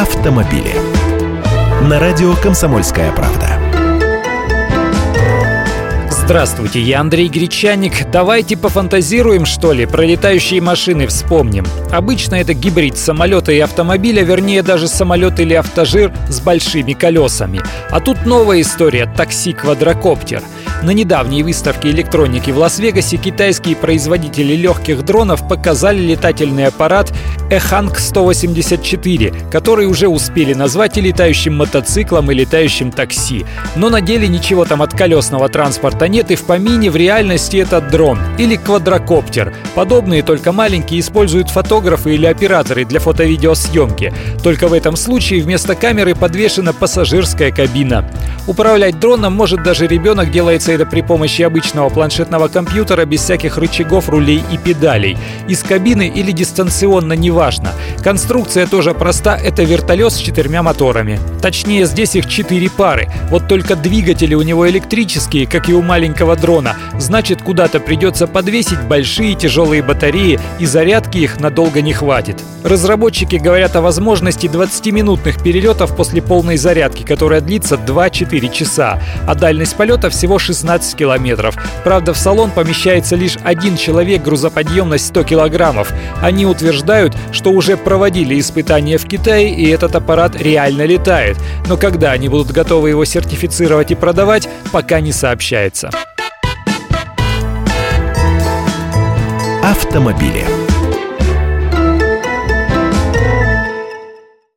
автомобили. На радио «Комсомольская правда». Здравствуйте, я Андрей Гречаник. Давайте пофантазируем, что ли, про летающие машины вспомним. Обычно это гибрид самолета и автомобиля, вернее даже самолет или автожир с большими колесами. А тут новая история – такси-квадрокоптер – на недавней выставке электроники в Лас-Вегасе китайские производители легких дронов показали летательный аппарат Эханг 184, который уже успели назвать и летающим мотоциклом, и летающим такси. Но на деле ничего там от колесного транспорта нет, и в помине в реальности это дрон или квадрокоптер. Подобные, только маленькие, используют фотографы или операторы для фото-видеосъемки. Только в этом случае вместо камеры подвешена пассажирская кабина. Управлять дроном может даже ребенок, делается делается это при помощи обычного планшетного компьютера без всяких рычагов, рулей и педалей. Из кабины или дистанционно, неважно. Конструкция тоже проста, это вертолет с четырьмя моторами. Точнее, здесь их четыре пары. Вот только двигатели у него электрические, как и у маленького дрона. Значит, куда-то придется подвесить большие тяжелые батареи, и зарядки их надолго не хватит. Разработчики говорят о возможности 20-минутных перелетов после полной зарядки, которая длится 2-4 часа, а дальность полета всего 16 16 километров. Правда, в салон помещается лишь один человек, грузоподъемность 100 килограммов. Они утверждают, что уже проводили испытания в Китае, и этот аппарат реально летает. Но когда они будут готовы его сертифицировать и продавать, пока не сообщается. Автомобили.